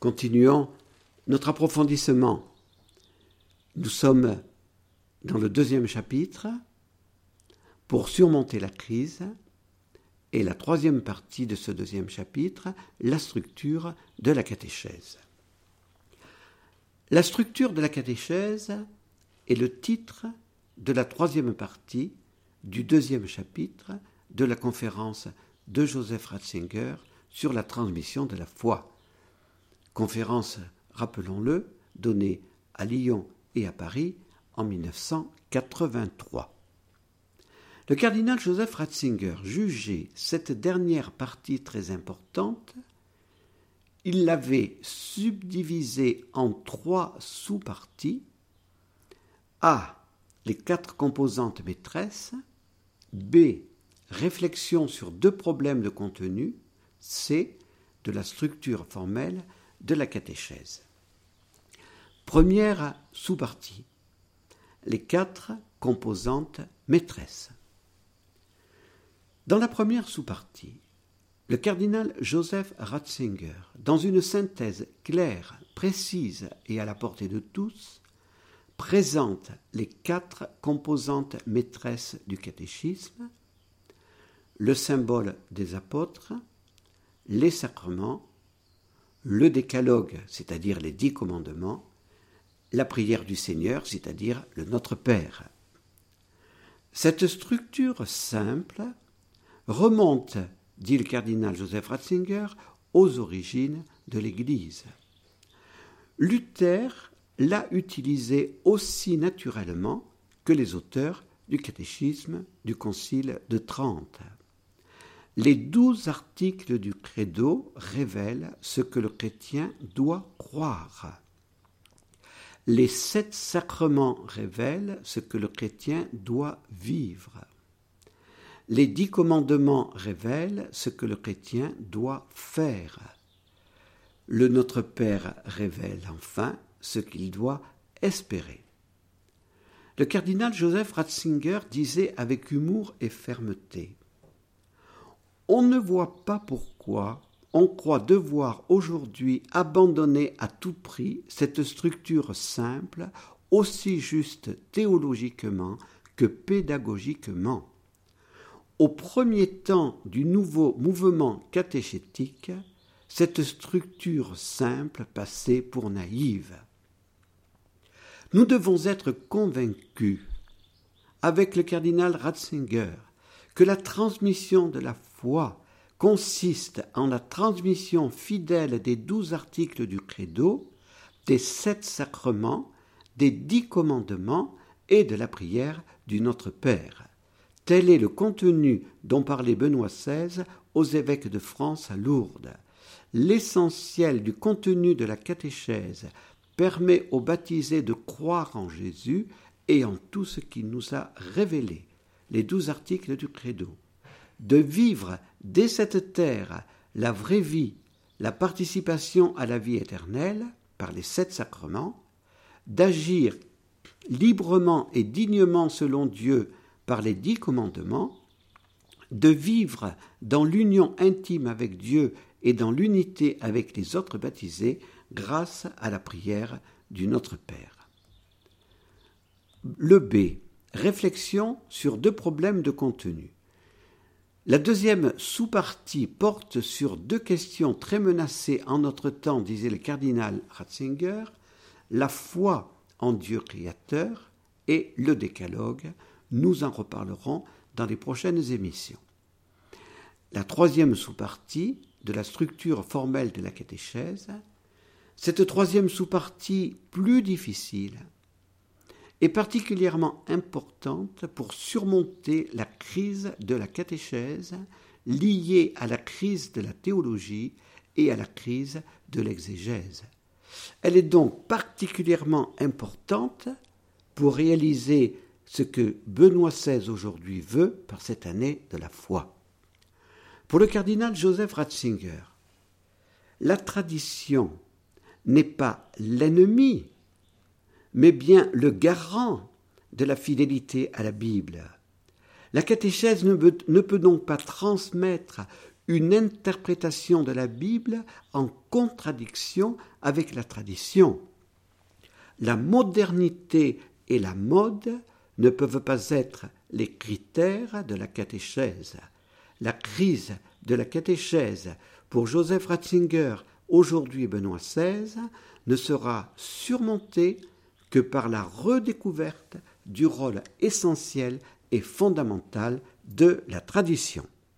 Continuons notre approfondissement. Nous sommes dans le deuxième chapitre pour surmonter la crise et la troisième partie de ce deuxième chapitre, la structure de la catéchèse. La structure de la catéchèse est le titre de la troisième partie du deuxième chapitre de la conférence de Joseph Ratzinger sur la transmission de la foi. Conférence, rappelons-le, donnée à Lyon et à Paris en 1983. Le cardinal Joseph Ratzinger jugeait cette dernière partie très importante. Il l'avait subdivisée en trois sous-parties. A. Les quatre composantes maîtresses. B. Réflexion sur deux problèmes de contenu. C. De la structure formelle de la catéchèse. Première sous-partie. Les quatre composantes maîtresses. Dans la première sous-partie, le cardinal Joseph Ratzinger, dans une synthèse claire, précise et à la portée de tous, présente les quatre composantes maîtresses du catéchisme, le symbole des apôtres, les sacrements, le décalogue, c'est-à-dire les dix commandements, la prière du Seigneur, c'est-à-dire le Notre Père. Cette structure simple remonte, dit le cardinal Joseph Ratzinger, aux origines de l'Église. Luther l'a utilisé aussi naturellement que les auteurs du catéchisme du Concile de Trente. Les douze articles du credo révèlent ce que le chrétien doit croire. Les sept sacrements révèlent ce que le chrétien doit vivre. Les dix commandements révèlent ce que le chrétien doit faire. Le Notre Père révèle enfin ce qu'il doit espérer. Le cardinal Joseph Ratzinger disait avec humour et fermeté On ne voit pas pourquoi on croit devoir aujourd'hui abandonner à tout prix cette structure simple, aussi juste théologiquement que pédagogiquement. Au premier temps du nouveau mouvement catéchétique, cette structure simple passait pour naïve. Nous devons être convaincus, avec le cardinal Ratzinger, que la transmission de la foi consiste en la transmission fidèle des douze articles du credo, des sept sacrements, des dix commandements et de la prière du Notre Père. Tel est le contenu dont parlait Benoît XVI aux évêques de France à Lourdes. L'essentiel du contenu de la catéchèse permet aux baptisés de croire en Jésus et en tout ce qu'il nous a révélé, les douze articles du credo, de vivre dès cette terre la vraie vie, la participation à la vie éternelle par les sept sacrements, d'agir librement et dignement selon Dieu par les dix commandements, de vivre dans l'union intime avec Dieu et dans l'unité avec les autres baptisés grâce à la prière du Notre Père. Le B. Réflexion sur deux problèmes de contenu. La deuxième sous-partie porte sur deux questions très menacées en notre temps, disait le cardinal Ratzinger, la foi en Dieu créateur et le décalogue, nous en reparlerons dans les prochaines émissions. La troisième sous-partie de la structure formelle de la catéchèse, cette troisième sous-partie plus difficile, est particulièrement importante pour surmonter la crise de la catéchèse liée à la crise de la théologie et à la crise de l'exégèse. Elle est donc particulièrement importante pour réaliser ce que Benoît XVI aujourd'hui veut par cette année de la foi. Pour le cardinal Joseph Ratzinger, la tradition n'est pas l'ennemi, mais bien le garant de la fidélité à la Bible. La catéchèse ne peut, ne peut donc pas transmettre une interprétation de la Bible en contradiction avec la tradition. La modernité et la mode ne peuvent pas être les critères de la catéchèse. La crise de la catéchèse pour Joseph Ratzinger, aujourd'hui Benoît XVI, ne sera surmontée que par la redécouverte du rôle essentiel et fondamental de la tradition.